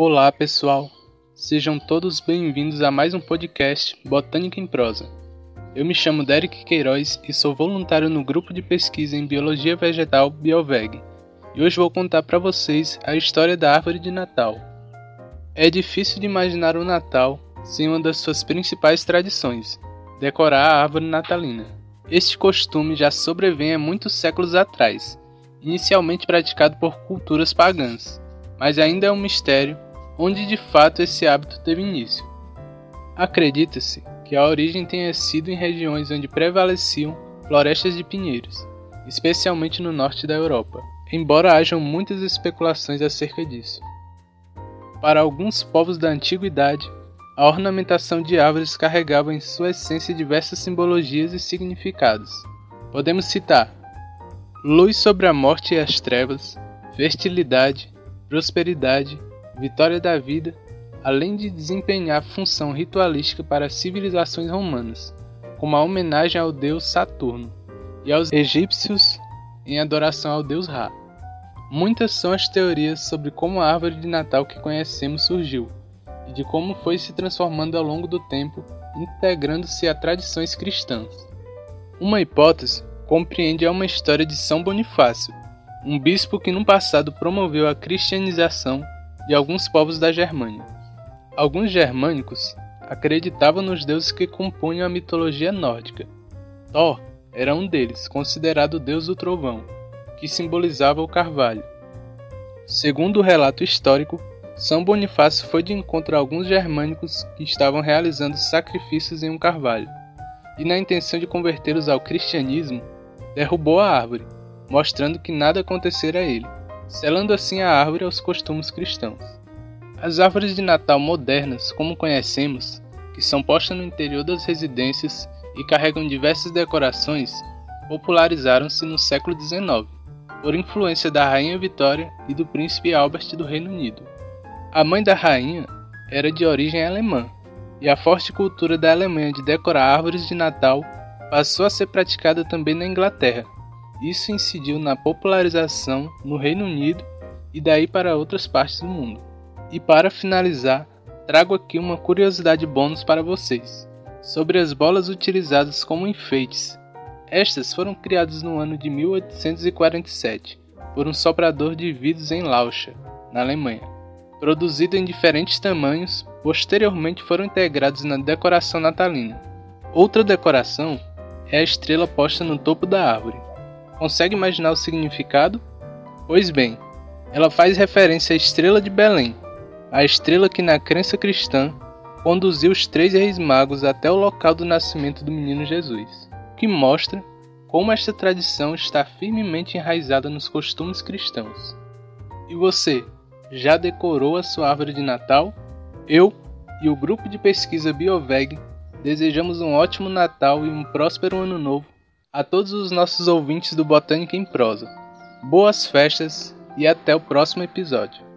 Olá, pessoal. Sejam todos bem-vindos a mais um podcast Botânica em Prosa. Eu me chamo Derek Queiroz e sou voluntário no grupo de pesquisa em Biologia Vegetal Bioveg. E hoje vou contar para vocês a história da árvore de Natal. É difícil de imaginar o Natal sem uma das suas principais tradições, decorar a árvore natalina. Este costume já sobrevém há muitos séculos atrás, inicialmente praticado por culturas pagãs, mas ainda é um mistério onde de fato esse hábito teve início. Acredita-se que a origem tenha sido em regiões onde prevaleciam florestas de pinheiros, especialmente no norte da Europa, embora hajam muitas especulações acerca disso. Para alguns povos da antiguidade, a ornamentação de árvores carregava em sua essência diversas simbologias e significados. Podemos citar luz sobre a morte e as trevas, fertilidade, prosperidade, vitória da vida além de desempenhar função ritualística para as civilizações romanas, como a homenagem ao deus Saturno, e aos egípcios em adoração ao deus Ra. Muitas são as teorias sobre como a árvore de Natal que conhecemos surgiu, e de como foi se transformando ao longo do tempo, integrando-se a tradições cristãs. Uma hipótese compreende a uma história de São Bonifácio, um bispo que no passado promoveu a cristianização de alguns povos da Germânia. Alguns germânicos acreditavam nos deuses que compunham a mitologia nórdica. Thor era um deles, considerado o deus do trovão, que simbolizava o carvalho. Segundo o relato histórico, São Bonifácio foi de encontro a alguns germânicos que estavam realizando sacrifícios em um carvalho, e na intenção de convertê-los ao cristianismo, derrubou a árvore, mostrando que nada acontecera a ele, selando assim a árvore aos costumes cristãos. As árvores de Natal modernas, como conhecemos, que são postas no interior das residências e carregam diversas decorações, popularizaram-se no século XIX, por influência da Rainha Vitória e do Príncipe Albert do Reino Unido. A mãe da rainha era de origem alemã, e a forte cultura da Alemanha de decorar árvores de Natal passou a ser praticada também na Inglaterra. Isso incidiu na popularização no Reino Unido e daí para outras partes do mundo. E para finalizar, trago aqui uma curiosidade bônus para vocês, sobre as bolas utilizadas como enfeites. Estas foram criadas no ano de 1847 por um soprador de vidros em Lauscha, na Alemanha. Produzido em diferentes tamanhos, posteriormente foram integrados na decoração natalina. Outra decoração é a estrela posta no topo da árvore. Consegue imaginar o significado? Pois bem, ela faz referência à estrela de Belém, a estrela que na crença cristã conduziu os três reis magos até o local do nascimento do menino Jesus, que mostra como esta tradição está firmemente enraizada nos costumes cristãos. E você, já decorou a sua árvore de Natal? Eu e o grupo de pesquisa BioVeg desejamos um ótimo Natal e um próspero Ano Novo a todos os nossos ouvintes do Botânica em Prosa. Boas festas e até o próximo episódio.